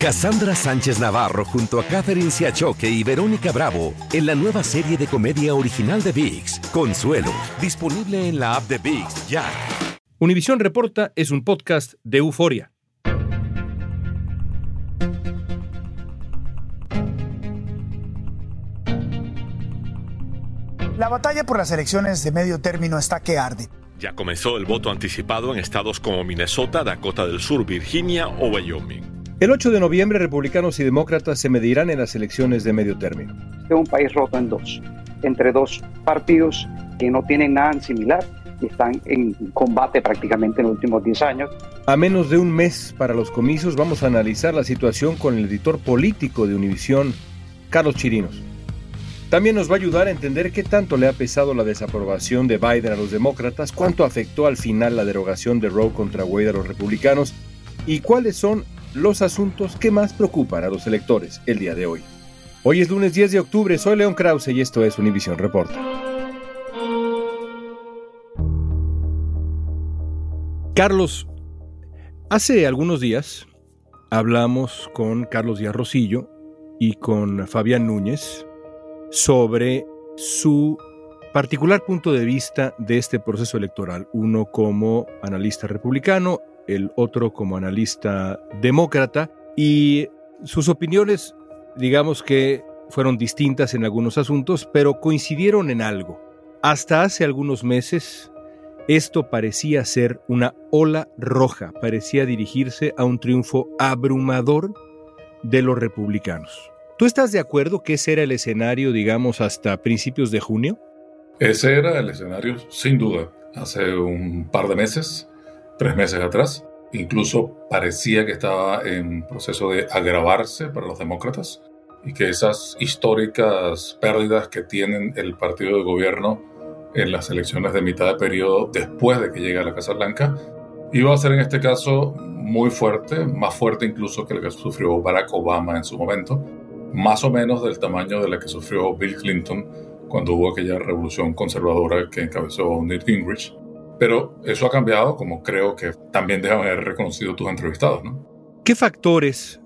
Cassandra Sánchez Navarro junto a Catherine Siachoque y Verónica Bravo en la nueva serie de comedia original de VIX, Consuelo, disponible en la app de VIX ya. Univisión Reporta es un podcast de euforia. La batalla por las elecciones de medio término está que arde. Ya comenzó el voto anticipado en estados como Minnesota, Dakota del Sur, Virginia o Wyoming. El 8 de noviembre, republicanos y demócratas se medirán en las elecciones de medio término. Es un país roto en dos, entre dos partidos que no tienen nada similar y están en combate prácticamente en los últimos 10 años. A menos de un mes para los comicios, vamos a analizar la situación con el editor político de Univisión, Carlos Chirinos. También nos va a ayudar a entender qué tanto le ha pesado la desaprobación de Biden a los demócratas, cuánto afectó al final la derogación de Roe contra Wade a los republicanos y cuáles son los asuntos que más preocupan a los electores el día de hoy. Hoy es lunes 10 de octubre, soy León Krause y esto es Univision Reporta. Carlos, hace algunos días hablamos con Carlos Díaz Rosillo y con Fabián Núñez sobre su particular punto de vista de este proceso electoral, uno como analista republicano el otro como analista demócrata, y sus opiniones, digamos que fueron distintas en algunos asuntos, pero coincidieron en algo. Hasta hace algunos meses, esto parecía ser una ola roja, parecía dirigirse a un triunfo abrumador de los republicanos. ¿Tú estás de acuerdo que ese era el escenario, digamos, hasta principios de junio? Ese era el escenario, sin duda. Hace un par de meses tres meses atrás. Incluso parecía que estaba en proceso de agravarse para los demócratas y que esas históricas pérdidas que tienen el partido de gobierno en las elecciones de mitad de periodo después de que llegue a la Casa Blanca iba a ser en este caso muy fuerte, más fuerte incluso que la que sufrió Barack Obama en su momento, más o menos del tamaño de la que sufrió Bill Clinton cuando hubo aquella revolución conservadora que encabezó Newt Gingrich. Pero eso ha cambiado, como creo que también deben haber reconocido tus entrevistados, ¿no? ¿Qué factores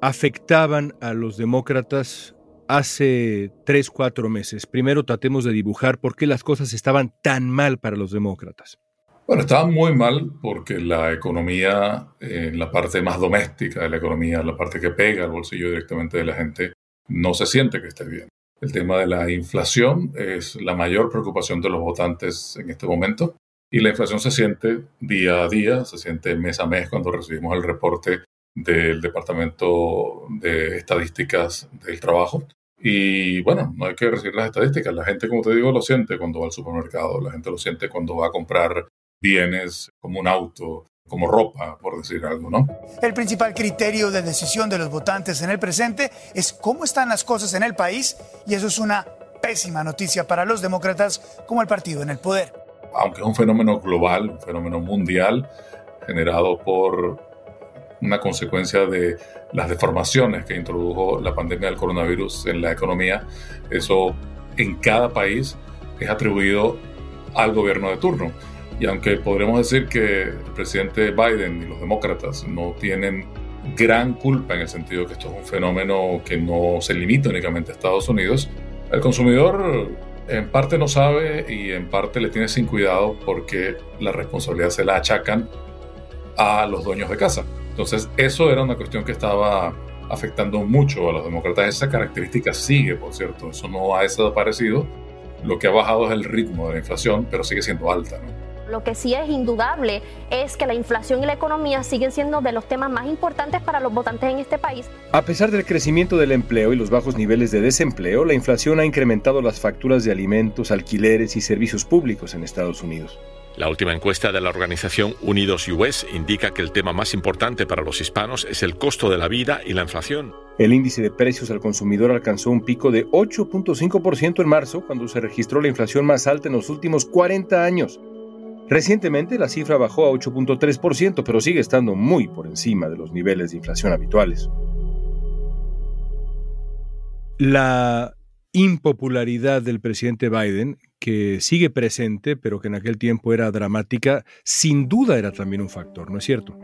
afectaban a los demócratas hace tres, cuatro meses? Primero tratemos de dibujar por qué las cosas estaban tan mal para los demócratas. Bueno, estaban muy mal porque la economía, en la parte más doméstica de la economía, la parte que pega al bolsillo directamente de la gente, no se siente que esté bien. El tema de la inflación es la mayor preocupación de los votantes en este momento. Y la inflación se siente día a día, se siente mes a mes cuando recibimos el reporte del Departamento de Estadísticas del Trabajo. Y bueno, no hay que recibir las estadísticas. La gente, como te digo, lo siente cuando va al supermercado, la gente lo siente cuando va a comprar bienes como un auto, como ropa, por decir algo, ¿no? El principal criterio de decisión de los votantes en el presente es cómo están las cosas en el país y eso es una pésima noticia para los demócratas como el partido en el poder aunque es un fenómeno global, un fenómeno mundial, generado por una consecuencia de las deformaciones que introdujo la pandemia del coronavirus en la economía, eso en cada país es atribuido al gobierno de turno. Y aunque podremos decir que el presidente Biden y los demócratas no tienen gran culpa en el sentido que esto es un fenómeno que no se limita únicamente a Estados Unidos, el consumidor en parte no sabe y en parte le tiene sin cuidado porque la responsabilidad se la achacan a los dueños de casa. Entonces, eso era una cuestión que estaba afectando mucho a los demócratas. Esa característica sigue, por cierto, eso no ha desaparecido. Lo que ha bajado es el ritmo de la inflación, pero sigue siendo alta. ¿no? Lo que sí es indudable es que la inflación y la economía siguen siendo de los temas más importantes para los votantes en este país. A pesar del crecimiento del empleo y los bajos niveles de desempleo, la inflación ha incrementado las facturas de alimentos, alquileres y servicios públicos en Estados Unidos. La última encuesta de la organización Unidos US indica que el tema más importante para los hispanos es el costo de la vida y la inflación. El índice de precios al consumidor alcanzó un pico de 8.5% en marzo, cuando se registró la inflación más alta en los últimos 40 años. Recientemente la cifra bajó a 8.3%, pero sigue estando muy por encima de los niveles de inflación habituales. La impopularidad del presidente Biden, que sigue presente, pero que en aquel tiempo era dramática, sin duda era también un factor, ¿no es cierto?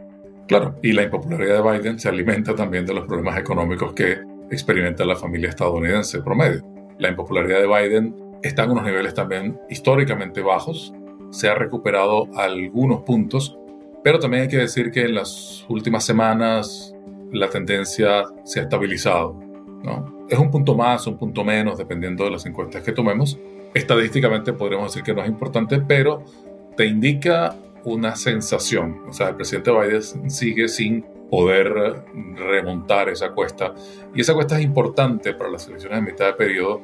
Claro, y la impopularidad de Biden se alimenta también de los problemas económicos que experimenta la familia estadounidense promedio. La impopularidad de Biden está en unos niveles también históricamente bajos, se ha recuperado algunos puntos, pero también hay que decir que en las últimas semanas la tendencia se ha estabilizado. ¿no? Es un punto más, un punto menos, dependiendo de las encuestas que tomemos. Estadísticamente podríamos decir que no es importante, pero te indica una sensación. O sea, el presidente Biden sigue sin poder remontar esa cuesta. Y esa cuesta es importante para las elecciones de mitad de periodo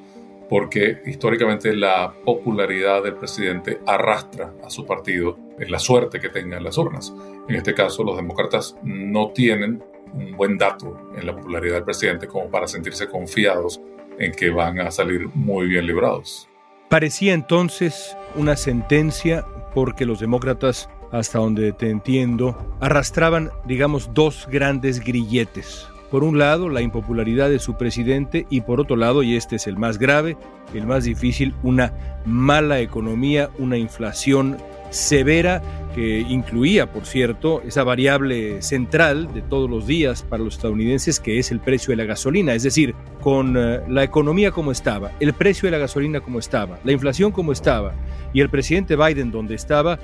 porque históricamente la popularidad del presidente arrastra a su partido en la suerte que tenga en las urnas. En este caso, los demócratas no tienen un buen dato en la popularidad del presidente como para sentirse confiados en que van a salir muy bien librados. Parecía entonces una sentencia porque los demócratas, hasta donde te entiendo, arrastraban, digamos, dos grandes grilletes. Por un lado, la impopularidad de su presidente y por otro lado, y este es el más grave, el más difícil, una mala economía, una inflación severa que incluía, por cierto, esa variable central de todos los días para los estadounidenses que es el precio de la gasolina. Es decir, con eh, la economía como estaba, el precio de la gasolina como estaba, la inflación como estaba y el presidente Biden donde estaba,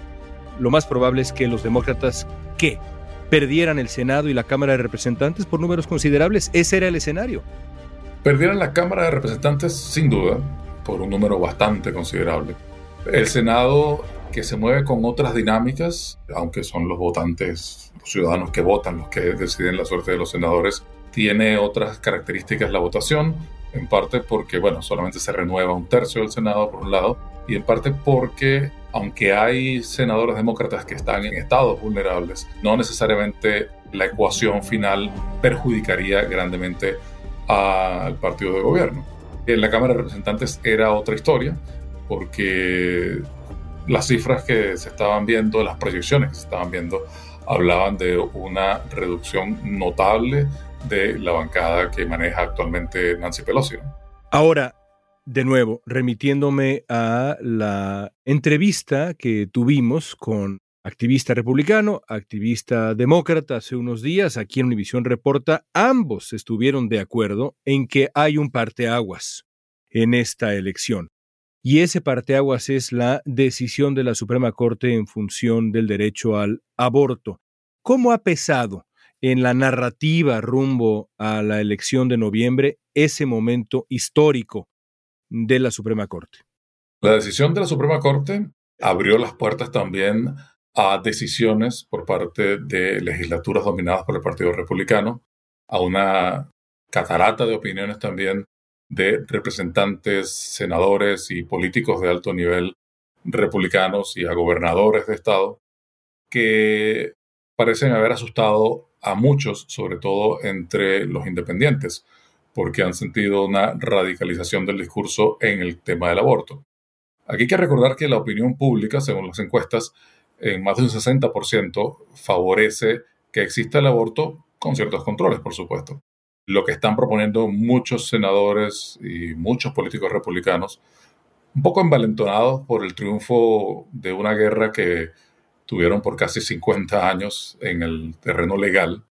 lo más probable es que los demócratas, ¿qué? Perdieran el Senado y la Cámara de Representantes por números considerables. Ese era el escenario. Perdieran la Cámara de Representantes sin duda, por un número bastante considerable. El Senado que se mueve con otras dinámicas, aunque son los votantes, los ciudadanos que votan, los que deciden la suerte de los senadores, tiene otras características la votación, en parte porque, bueno, solamente se renueva un tercio del Senado por un lado, y en parte porque, aunque hay senadores demócratas que están en estados vulnerables, no necesariamente la ecuación final perjudicaría grandemente al partido de gobierno. En la Cámara de Representantes era otra historia, porque las cifras que se estaban viendo, las proyecciones que se estaban viendo, hablaban de una reducción notable de la bancada que maneja actualmente Nancy Pelosi. Ahora, de nuevo, remitiéndome a la entrevista que tuvimos con activista republicano, activista demócrata hace unos días, aquí en Univisión Reporta, ambos estuvieron de acuerdo en que hay un parteaguas en esta elección. Y ese parteaguas es la decisión de la Suprema Corte en función del derecho al aborto. ¿Cómo ha pesado en la narrativa rumbo a la elección de noviembre ese momento histórico de la Suprema Corte? La decisión de la Suprema Corte abrió las puertas también a decisiones por parte de legislaturas dominadas por el Partido Republicano, a una catarata de opiniones también de representantes, senadores y políticos de alto nivel republicanos y a gobernadores de estado que parecen haber asustado a muchos, sobre todo entre los independientes, porque han sentido una radicalización del discurso en el tema del aborto. Aquí hay que recordar que la opinión pública, según las encuestas, en más de un 60% favorece que exista el aborto con ciertos controles, por supuesto lo que están proponiendo muchos senadores y muchos políticos republicanos, un poco envalentonados por el triunfo de una guerra que tuvieron por casi 50 años en el terreno legal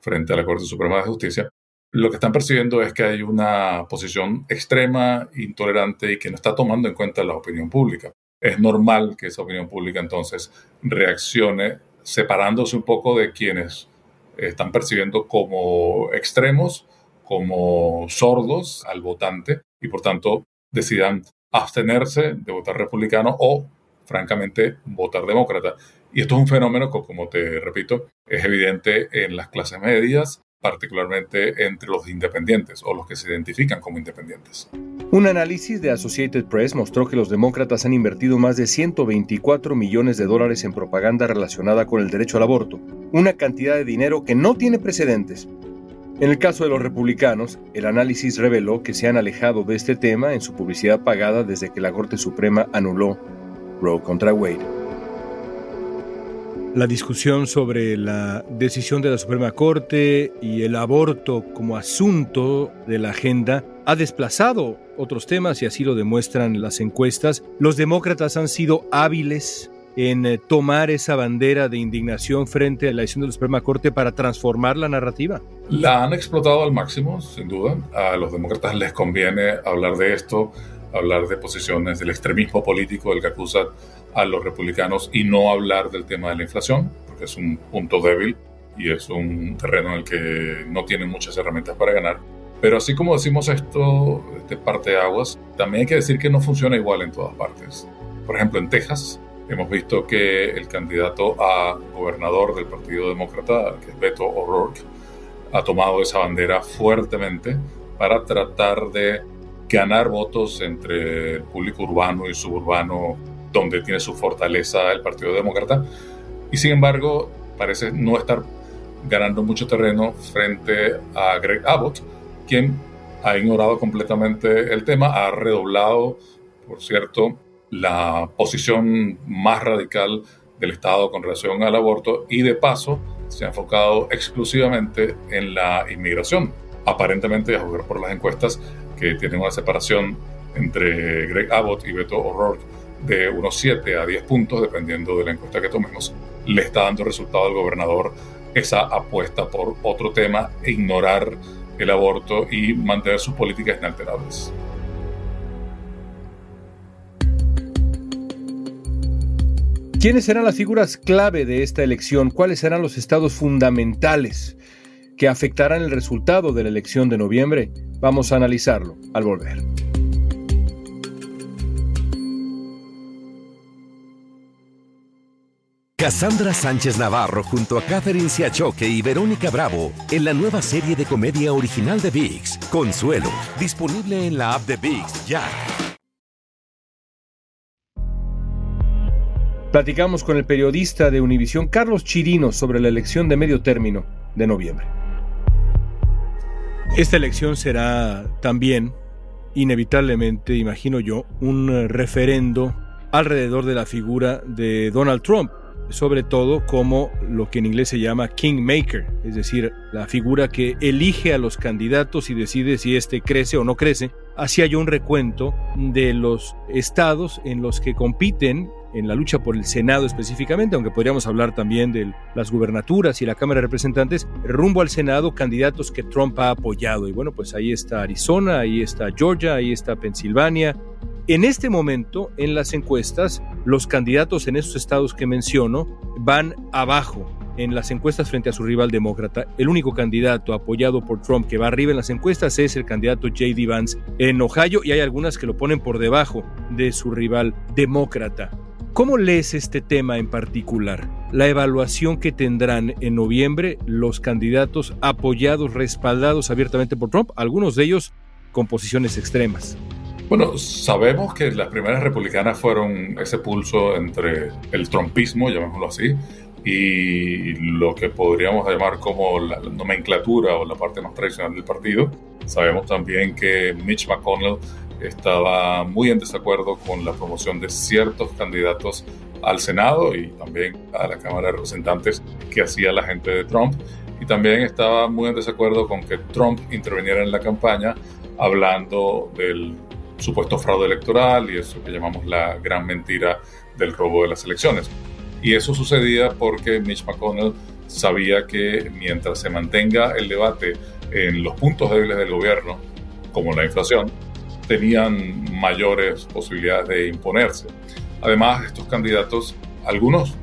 frente a la Corte Suprema de Justicia, lo que están percibiendo es que hay una posición extrema, intolerante y que no está tomando en cuenta la opinión pública. Es normal que esa opinión pública entonces reaccione separándose un poco de quienes están percibiendo como extremos, como sordos al votante y por tanto decidan abstenerse de votar republicano o, francamente, votar demócrata. Y esto es un fenómeno que, como te repito, es evidente en las clases medias, particularmente entre los independientes o los que se identifican como independientes. Un análisis de Associated Press mostró que los demócratas han invertido más de 124 millones de dólares en propaganda relacionada con el derecho al aborto, una cantidad de dinero que no tiene precedentes. En el caso de los republicanos, el análisis reveló que se han alejado de este tema en su publicidad pagada desde que la Corte Suprema anuló Roe contra Wade. La discusión sobre la decisión de la Suprema Corte y el aborto como asunto de la agenda ha desplazado otros temas y así lo demuestran las encuestas. Los demócratas han sido hábiles en eh, tomar esa bandera de indignación frente a la decisión de la Suprema Corte para transformar la narrativa? La han explotado al máximo, sin duda. A los demócratas les conviene hablar de esto, hablar de posiciones del extremismo político del que acusa a los republicanos y no hablar del tema de la inflación, porque es un punto débil y es un terreno en el que no tienen muchas herramientas para ganar. Pero así como decimos esto de parte de aguas, también hay que decir que no funciona igual en todas partes. Por ejemplo, en Texas hemos visto que el candidato a gobernador del Partido Demócrata, que es Beto O'Rourke, ha tomado esa bandera fuertemente para tratar de ganar votos entre el público urbano y suburbano, donde tiene su fortaleza el Partido Demócrata. Y sin embargo, parece no estar ganando mucho terreno frente a Greg Abbott, quien ha ignorado completamente el tema, ha redoblado, por cierto, la posición más radical del Estado con relación al aborto y de paso se ha enfocado exclusivamente en la inmigración. Aparentemente, a jugar por las encuestas, que tienen una separación entre Greg Abbott y Beto O'Rourke de unos 7 a 10 puntos, dependiendo de la encuesta que tomemos, le está dando resultado al gobernador esa apuesta por otro tema ignorar el aborto y mantener sus políticas inalterables. ¿Quiénes serán las figuras clave de esta elección? ¿Cuáles serán los estados fundamentales que afectarán el resultado de la elección de noviembre? Vamos a analizarlo al volver. Cassandra Sánchez Navarro junto a Catherine Siachoque y Verónica Bravo en la nueva serie de comedia original de VIX, Consuelo, disponible en la app de VIX ya. Platicamos con el periodista de Univisión Carlos Chirino sobre la elección de medio término de noviembre. Esta elección será también, inevitablemente, imagino yo, un referendo alrededor de la figura de Donald Trump, sobre todo como lo que en inglés se llama kingmaker, es decir, la figura que elige a los candidatos y decide si éste crece o no crece. Hacía yo un recuento de los estados en los que compiten en la lucha por el Senado específicamente, aunque podríamos hablar también de las gubernaturas y la Cámara de Representantes, rumbo al Senado, candidatos que Trump ha apoyado. Y bueno, pues ahí está Arizona, ahí está Georgia, ahí está Pensilvania. En este momento, en las encuestas, los candidatos en esos estados que menciono van abajo en las encuestas frente a su rival demócrata. El único candidato apoyado por Trump que va arriba en las encuestas es el candidato J.D. Vance en Ohio y hay algunas que lo ponen por debajo de su rival demócrata. ¿Cómo lees este tema en particular? La evaluación que tendrán en noviembre los candidatos apoyados, respaldados abiertamente por Trump, algunos de ellos con posiciones extremas. Bueno, sabemos que las primeras republicanas fueron ese pulso entre el trumpismo, llamémoslo así, y lo que podríamos llamar como la nomenclatura o la parte más tradicional del partido. Sabemos también que Mitch McConnell estaba muy en desacuerdo con la promoción de ciertos candidatos al Senado y también a la Cámara de Representantes que hacía la gente de Trump. Y también estaba muy en desacuerdo con que Trump interviniera en la campaña hablando del supuesto fraude electoral y eso que llamamos la gran mentira del robo de las elecciones. Y eso sucedía porque Mitch McConnell sabía que mientras se mantenga el debate en los puntos débiles del gobierno, como la inflación, tenían mayores posibilidades de imponerse. Además, estos candidatos, algunos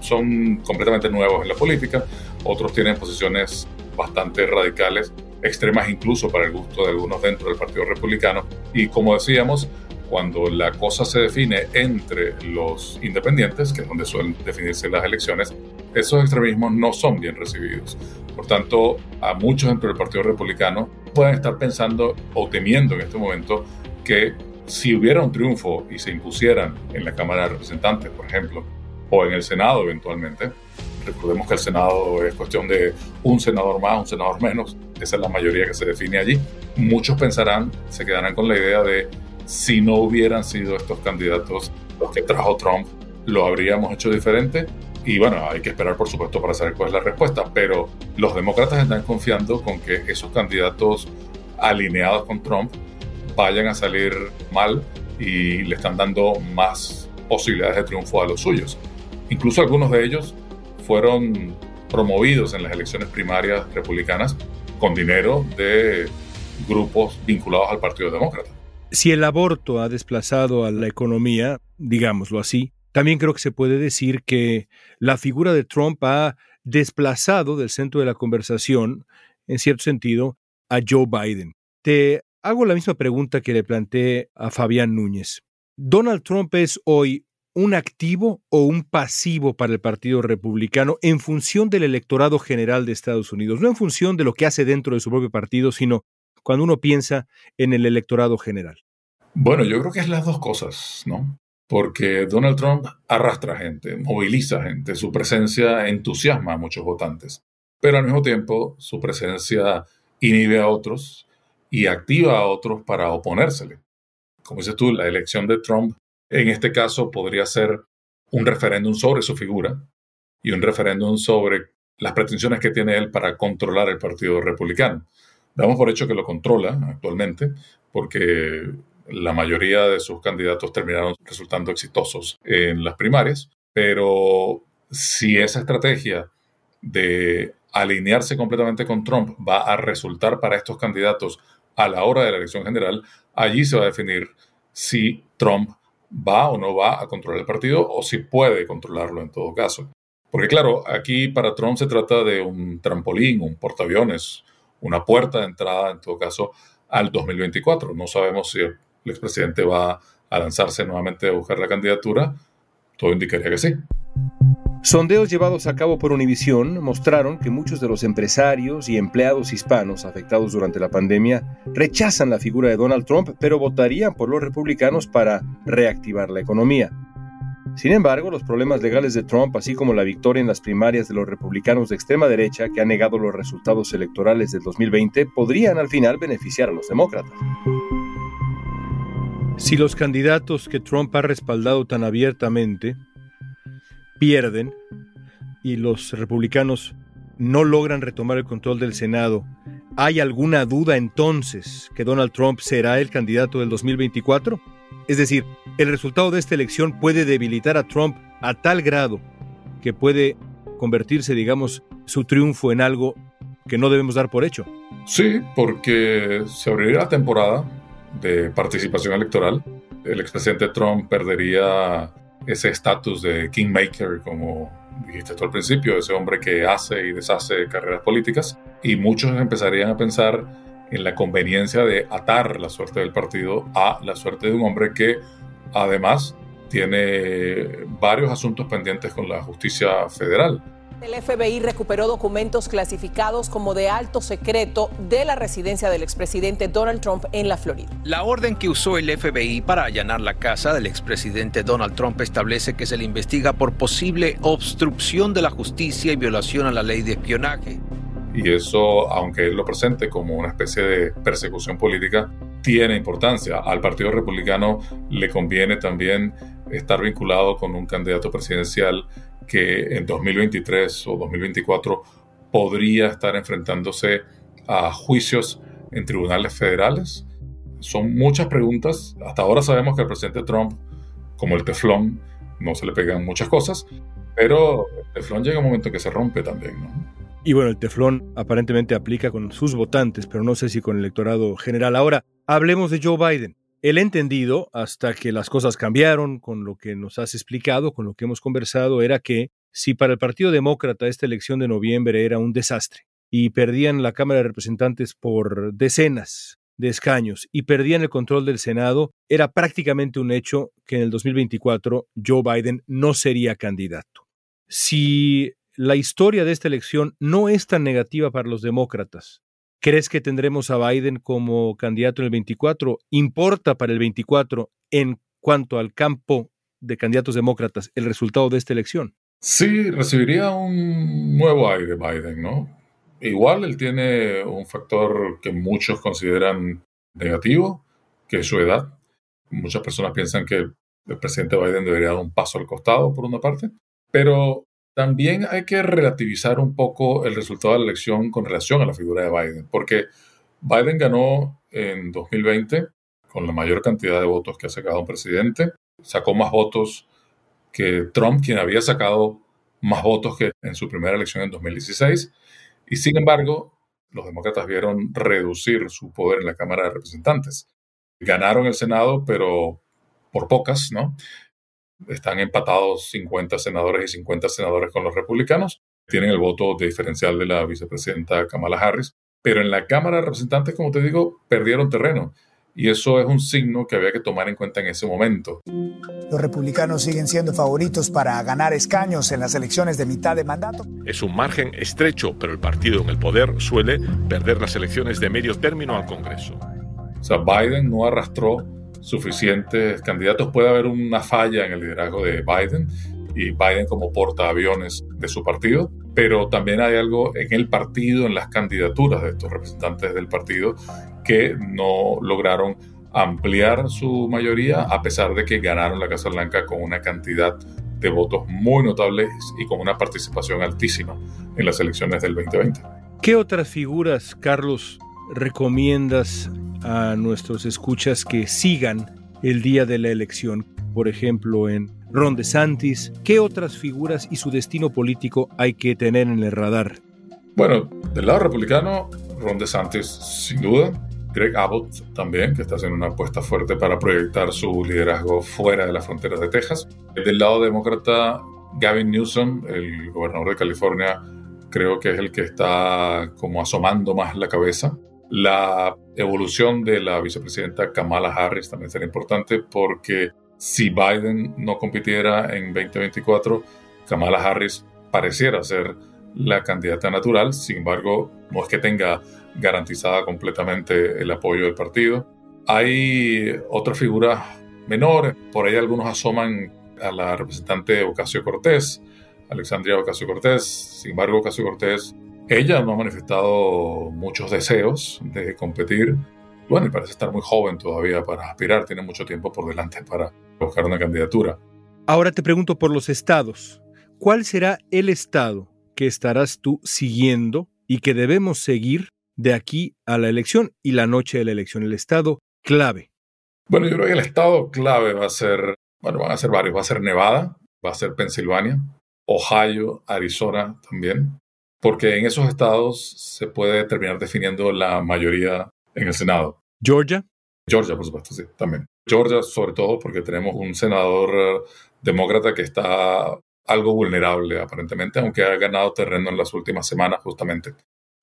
son completamente nuevos en la política, otros tienen posiciones bastante radicales, extremas incluso para el gusto de algunos dentro del Partido Republicano. Y como decíamos, cuando la cosa se define entre los independientes, que es donde suelen definirse las elecciones, esos extremismos no son bien recibidos. Por tanto, a muchos dentro del Partido Republicano pueden estar pensando o temiendo en este momento que si hubiera un triunfo y se impusieran en la Cámara de Representantes, por ejemplo, o en el Senado eventualmente, recordemos que el Senado es cuestión de un senador más, un senador menos, esa es la mayoría que se define allí, muchos pensarán, se quedarán con la idea de si no hubieran sido estos candidatos los que trajo Trump, lo habríamos hecho diferente. Y bueno, hay que esperar por supuesto para saber cuál es la respuesta, pero los demócratas están confiando con que esos candidatos alineados con Trump vayan a salir mal y le están dando más posibilidades de triunfo a los suyos. Incluso algunos de ellos fueron promovidos en las elecciones primarias republicanas con dinero de grupos vinculados al Partido Demócrata. Si el aborto ha desplazado a la economía, digámoslo así, también creo que se puede decir que la figura de Trump ha desplazado del centro de la conversación, en cierto sentido, a Joe Biden. Te hago la misma pregunta que le planteé a Fabián Núñez. ¿Donald Trump es hoy un activo o un pasivo para el Partido Republicano en función del electorado general de Estados Unidos, no en función de lo que hace dentro de su propio partido, sino cuando uno piensa en el electorado general? Bueno, yo creo que es las dos cosas, ¿no? Porque Donald Trump arrastra gente, moviliza gente, su presencia entusiasma a muchos votantes, pero al mismo tiempo su presencia inhibe a otros y activa a otros para oponérsele. Como dices tú, la elección de Trump en este caso podría ser un referéndum sobre su figura y un referéndum sobre las pretensiones que tiene él para controlar el Partido Republicano. Damos por hecho que lo controla actualmente porque la mayoría de sus candidatos terminaron resultando exitosos en las primarias, pero si esa estrategia de alinearse completamente con Trump va a resultar para estos candidatos a la hora de la elección general, allí se va a definir si Trump va o no va a controlar el partido o si puede controlarlo en todo caso. Porque claro, aquí para Trump se trata de un trampolín, un portaaviones, una puerta de entrada en todo caso al 2024. No sabemos si expresidente va a lanzarse nuevamente a buscar la candidatura. Todo indicaría que sí. Sondeos llevados a cabo por Univision mostraron que muchos de los empresarios y empleados hispanos afectados durante la pandemia rechazan la figura de Donald Trump, pero votarían por los republicanos para reactivar la economía. Sin embargo, los problemas legales de Trump, así como la victoria en las primarias de los republicanos de extrema derecha que han negado los resultados electorales del 2020, podrían al final beneficiar a los demócratas. Si los candidatos que Trump ha respaldado tan abiertamente pierden y los republicanos no logran retomar el control del Senado, ¿hay alguna duda entonces que Donald Trump será el candidato del 2024? Es decir, ¿el resultado de esta elección puede debilitar a Trump a tal grado que puede convertirse, digamos, su triunfo en algo que no debemos dar por hecho? Sí, porque se abriría la temporada de participación electoral. El expresidente Trump perdería ese estatus de kingmaker, como dijiste tú al principio, ese hombre que hace y deshace carreras políticas, y muchos empezarían a pensar en la conveniencia de atar la suerte del partido a la suerte de un hombre que además tiene varios asuntos pendientes con la justicia federal. El FBI recuperó documentos clasificados como de alto secreto de la residencia del expresidente Donald Trump en la Florida. La orden que usó el FBI para allanar la casa del expresidente Donald Trump establece que se le investiga por posible obstrucción de la justicia y violación a la ley de espionaje. Y eso, aunque él lo presente como una especie de persecución política, tiene importancia. Al Partido Republicano le conviene también estar vinculado con un candidato presidencial que en 2023 o 2024 podría estar enfrentándose a juicios en tribunales federales? Son muchas preguntas. Hasta ahora sabemos que al presidente Trump, como el teflón, no se le pegan muchas cosas, pero el teflón llega un momento que se rompe también, Y bueno, el teflón aparentemente aplica con sus votantes, pero no sé si con el electorado general. Ahora, hablemos de Joe Biden. El entendido, hasta que las cosas cambiaron con lo que nos has explicado, con lo que hemos conversado, era que si para el Partido Demócrata esta elección de noviembre era un desastre y perdían la Cámara de Representantes por decenas de escaños y perdían el control del Senado, era prácticamente un hecho que en el 2024 Joe Biden no sería candidato. Si la historia de esta elección no es tan negativa para los demócratas, ¿Crees que tendremos a Biden como candidato en el 24? ¿Importa para el 24 en cuanto al campo de candidatos demócratas el resultado de esta elección? Sí, recibiría un nuevo aire Biden, ¿no? Igual él tiene un factor que muchos consideran negativo, que es su edad. Muchas personas piensan que el presidente Biden debería dar un paso al costado, por una parte, pero también hay que relativizar un poco el resultado de la elección con relación a la figura de Biden, porque Biden ganó en 2020 con la mayor cantidad de votos que ha sacado un presidente, sacó más votos que Trump, quien había sacado más votos que en su primera elección en 2016, y sin embargo, los demócratas vieron reducir su poder en la Cámara de Representantes. Ganaron el Senado, pero por pocas, ¿no? Están empatados 50 senadores y 50 senadores con los republicanos. Tienen el voto diferencial de la vicepresidenta Kamala Harris. Pero en la Cámara de Representantes, como te digo, perdieron terreno. Y eso es un signo que había que tomar en cuenta en ese momento. Los republicanos siguen siendo favoritos para ganar escaños en las elecciones de mitad de mandato. Es un margen estrecho, pero el partido en el poder suele perder las elecciones de medio término al Congreso. O sea, Biden no arrastró suficientes candidatos. Puede haber una falla en el liderazgo de Biden y Biden como portaaviones de su partido, pero también hay algo en el partido, en las candidaturas de estos representantes del partido que no lograron ampliar su mayoría a pesar de que ganaron la Casa Blanca con una cantidad de votos muy notables y con una participación altísima en las elecciones del 2020. ¿Qué otras figuras, Carlos, recomiendas a nuestros escuchas que sigan el día de la elección? Por ejemplo, en Ron DeSantis. ¿Qué otras figuras y su destino político hay que tener en el radar? Bueno, del lado republicano, Ron DeSantis, sin duda. Greg Abbott también, que está haciendo una apuesta fuerte para proyectar su liderazgo fuera de las fronteras de Texas. Del lado demócrata, Gavin Newsom, el gobernador de California, creo que es el que está como asomando más la cabeza. La evolución de la vicepresidenta Kamala Harris también será importante porque si Biden no compitiera en 2024, Kamala Harris pareciera ser la candidata natural, sin embargo, no es que tenga garantizada completamente el apoyo del partido. Hay otras figuras menores, por ahí algunos asoman a la representante Ocasio Cortés, Alexandria Ocasio Cortés, sin embargo, Ocasio Cortés, ella no ha manifestado muchos deseos de competir. Bueno, y parece estar muy joven todavía para aspirar, tiene mucho tiempo por delante para buscar una candidatura. Ahora te pregunto por los estados. ¿Cuál será el estado que estarás tú siguiendo y que debemos seguir de aquí a la elección y la noche de la elección? El estado clave. Bueno, yo creo que el estado clave va a ser, bueno, van a ser varios. Va a ser Nevada, va a ser Pensilvania, Ohio, Arizona también, porque en esos estados se puede terminar definiendo la mayoría en el Senado. Georgia. Georgia, por supuesto, sí, también. Georgia, sobre todo porque tenemos un senador demócrata que está algo vulnerable aparentemente, aunque ha ganado terreno en las últimas semanas justamente.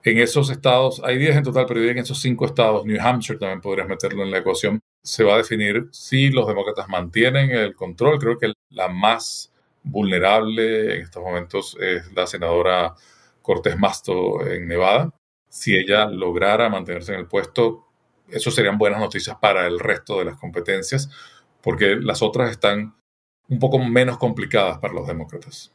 En esos estados, hay 10 en total, pero en esos 5 estados, New Hampshire también podrías meterlo en la ecuación, se va a definir si los demócratas mantienen el control. Creo que la más vulnerable en estos momentos es la senadora Cortés Masto en Nevada. Si ella lograra mantenerse en el puesto, eso serían buenas noticias para el resto de las competencias, porque las otras están un poco menos complicadas para los demócratas.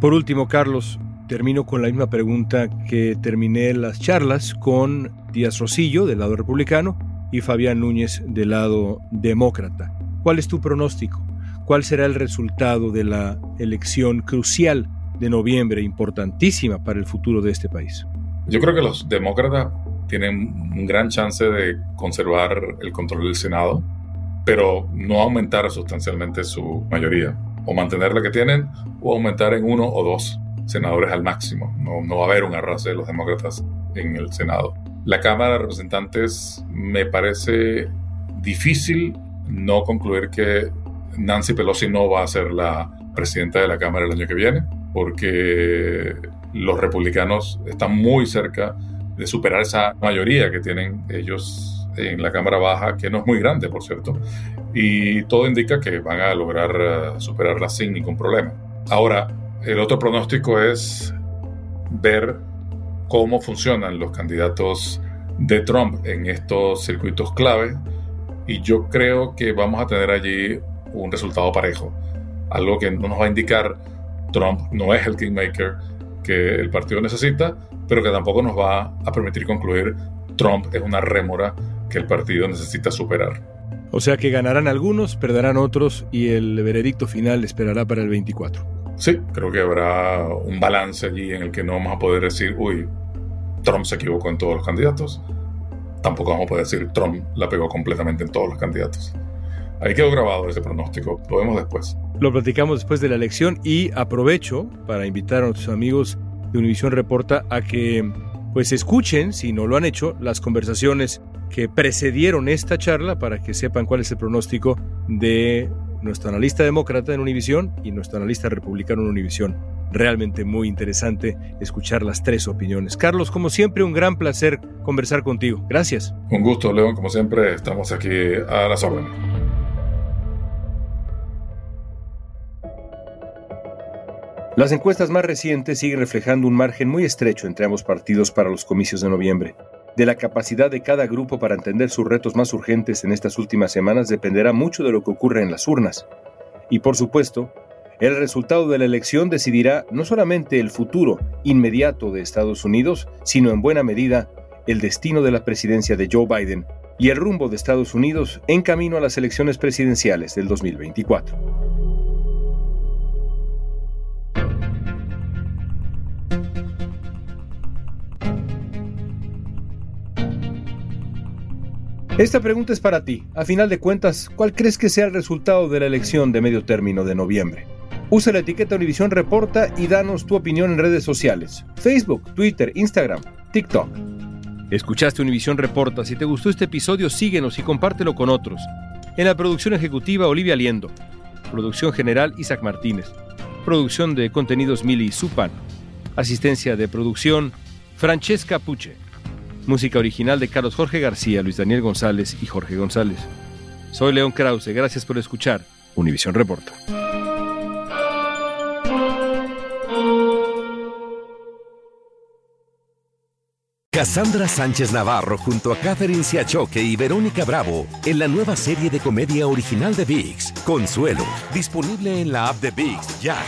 Por último, Carlos, termino con la misma pregunta que terminé las charlas con Díaz Rosillo del lado republicano y Fabián Núñez del lado demócrata. ¿Cuál es tu pronóstico? ¿Cuál será el resultado de la elección crucial de noviembre, importantísima para el futuro de este país? Yo creo que los demócratas tienen un gran chance de conservar el control del Senado, pero no aumentar sustancialmente su mayoría, o mantener la que tienen, o aumentar en uno o dos senadores al máximo. No, va a haber un arrastre de los demócratas en el Senado. La Cámara de Representantes me parece difícil no concluir que Nancy Pelosi no va a ser la presidenta de la Cámara el año que viene, porque los republicanos están muy cerca de superar esa mayoría que tienen ellos en la Cámara Baja, que no es muy grande, por cierto. Y todo indica que van a lograr eh, superarla sin ningún problema. Ahora, el otro pronóstico es ver cómo funcionan los candidatos de Trump en estos circuitos clave. Y yo creo que vamos a tener allí un resultado parejo. Algo que no nos va a indicar Trump no es el kingmaker que el partido necesita, pero que tampoco nos va a permitir concluir Trump es una rémora que el partido necesita superar. O sea que ganarán algunos, perderán otros y el veredicto final esperará para el 24. Sí, creo que habrá un balance allí en el que no vamos a poder decir, uy, Trump se equivocó en todos los candidatos. Tampoco vamos a poder decir, Trump la pegó completamente en todos los candidatos. Ahí quedó grabado ese pronóstico, lo vemos después. lo platicamos después de la elección y aprovecho para invitar a nuestros amigos de Univisión Reporta a que pues escuchen, si no lo han hecho, las conversaciones que precedieron esta charla para que sepan cuál es el pronóstico de nuestro analista demócrata en Univisión y nuestro analista republicano en Univisión. Realmente muy interesante escuchar las tres opiniones. Carlos, como siempre, un gran placer conversar contigo. Gracias. Un gusto, León. Como siempre, estamos aquí a las órdenes. Las encuestas más recientes siguen reflejando un margen muy estrecho entre ambos partidos para los comicios de noviembre. De la capacidad de cada grupo para entender sus retos más urgentes en estas últimas semanas dependerá mucho de lo que ocurra en las urnas. Y por supuesto, el resultado de la elección decidirá no solamente el futuro inmediato de Estados Unidos, sino en buena medida el destino de la presidencia de Joe Biden y el rumbo de Estados Unidos en camino a las elecciones presidenciales del 2024. Esta pregunta es para ti. A final de cuentas, ¿cuál crees que sea el resultado de la elección de medio término de noviembre? Usa la etiqueta Univisión Reporta y danos tu opinión en redes sociales. Facebook, Twitter, Instagram, TikTok. Escuchaste Univisión Reporta. Si te gustó este episodio, síguenos y compártelo con otros. En la producción ejecutiva, Olivia Liendo. Producción general, Isaac Martínez. Producción de contenidos, Mili Supan. Asistencia de producción, Francesca Puche. Música original de Carlos Jorge García, Luis Daniel González y Jorge González. Soy León Krause, gracias por escuchar Univisión Reporta. Cassandra Sánchez Navarro junto a Catherine Siachoque y Verónica Bravo en la nueva serie de comedia original de VIX, Consuelo, disponible en la app de VIX ya.